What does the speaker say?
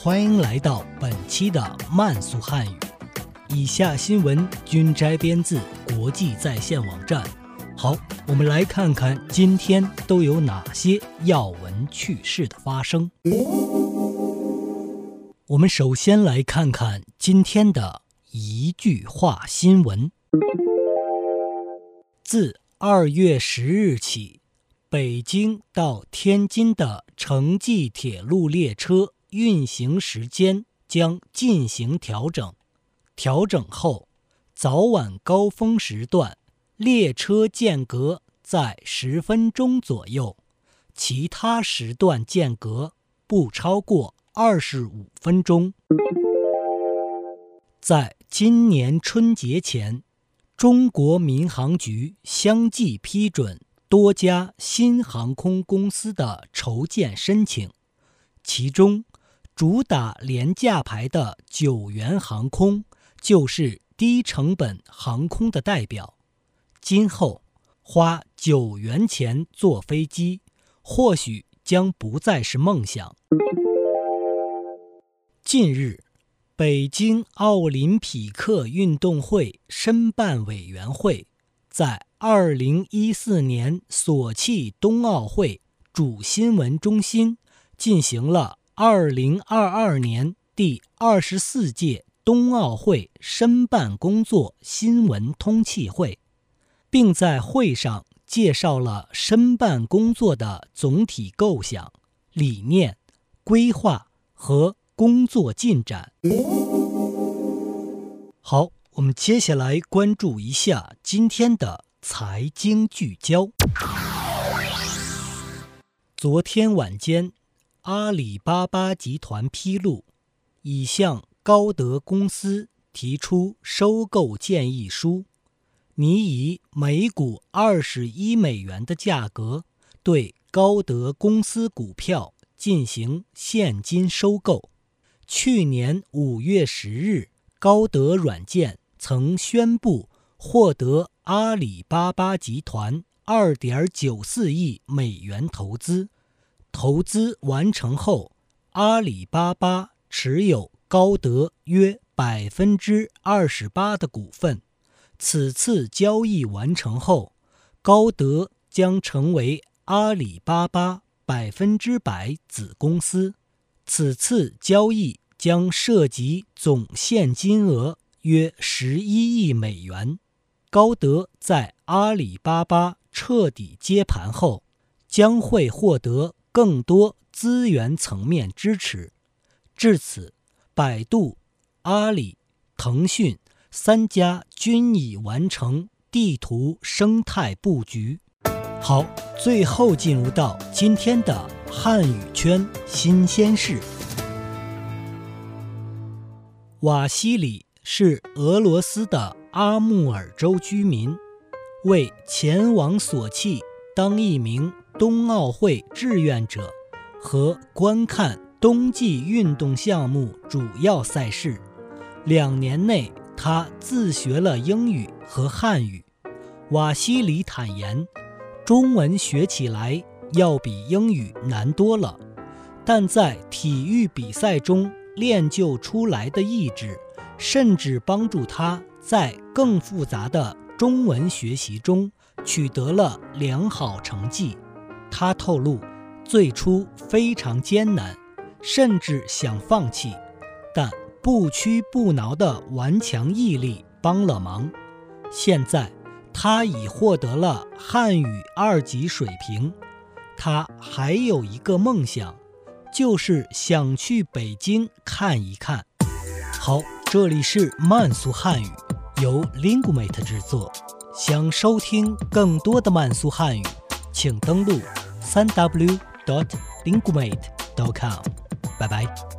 欢迎来到本期的慢速汉语。以下新闻均摘编自国际在线网站。好，我们来看看今天都有哪些要闻趣事的发生。我们首先来看看今天的一句话新闻。自二月十日起。北京到天津的城际铁路列车运行时间将进行调整。调整后，早晚高峰时段列车间隔在十分钟左右，其他时段间隔不超过二十五分钟。在今年春节前，中国民航局相继批准。多家新航空公司的筹建申请，其中主打廉价牌的九元航空就是低成本航空的代表。今后花九元钱坐飞机，或许将不再是梦想。近日，北京奥林匹克运动会申办委员会在。二零一四年索契冬奥会主新闻中心进行了二零二二年第二十四届冬奥会申办工作新闻通气会，并在会上介绍了申办工作的总体构想、理念、规划和工作进展。好，我们接下来关注一下今天的。财经聚焦。昨天晚间，阿里巴巴集团披露，已向高德公司提出收购建议书，拟以每股二十一美元的价格对高德公司股票进行现金收购。去年五月十日，高德软件曾宣布获得。阿里巴巴集团二点九四亿美元投资，投资完成后，阿里巴巴持有高德约百分之二十八的股份。此次交易完成后，高德将成为阿里巴巴百分之百子公司。此次交易将涉及总现金额约十一亿美元。高德在阿里巴巴彻底接盘后，将会获得更多资源层面支持。至此，百度、阿里、腾讯三家均已完成地图生态布局。好，最后进入到今天的汉语圈新鲜事。瓦西里是俄罗斯的。阿穆尔州居民为前往索契当一名冬奥会志愿者和观看冬季运动项目主要赛事。两年内，他自学了英语和汉语。瓦西里坦言，中文学起来要比英语难多了，但在体育比赛中练就出来的意志，甚至帮助他。在更复杂的中文学习中取得了良好成绩。他透露，最初非常艰难，甚至想放弃，但不屈不挠的顽强毅力帮了忙。现在，他已获得了汉语二级水平。他还有一个梦想，就是想去北京看一看。好，这里是慢速汉语。由 Linguamate 制作。想收听更多的慢速汉语，请登录 www.linkumate.com. Bye bye.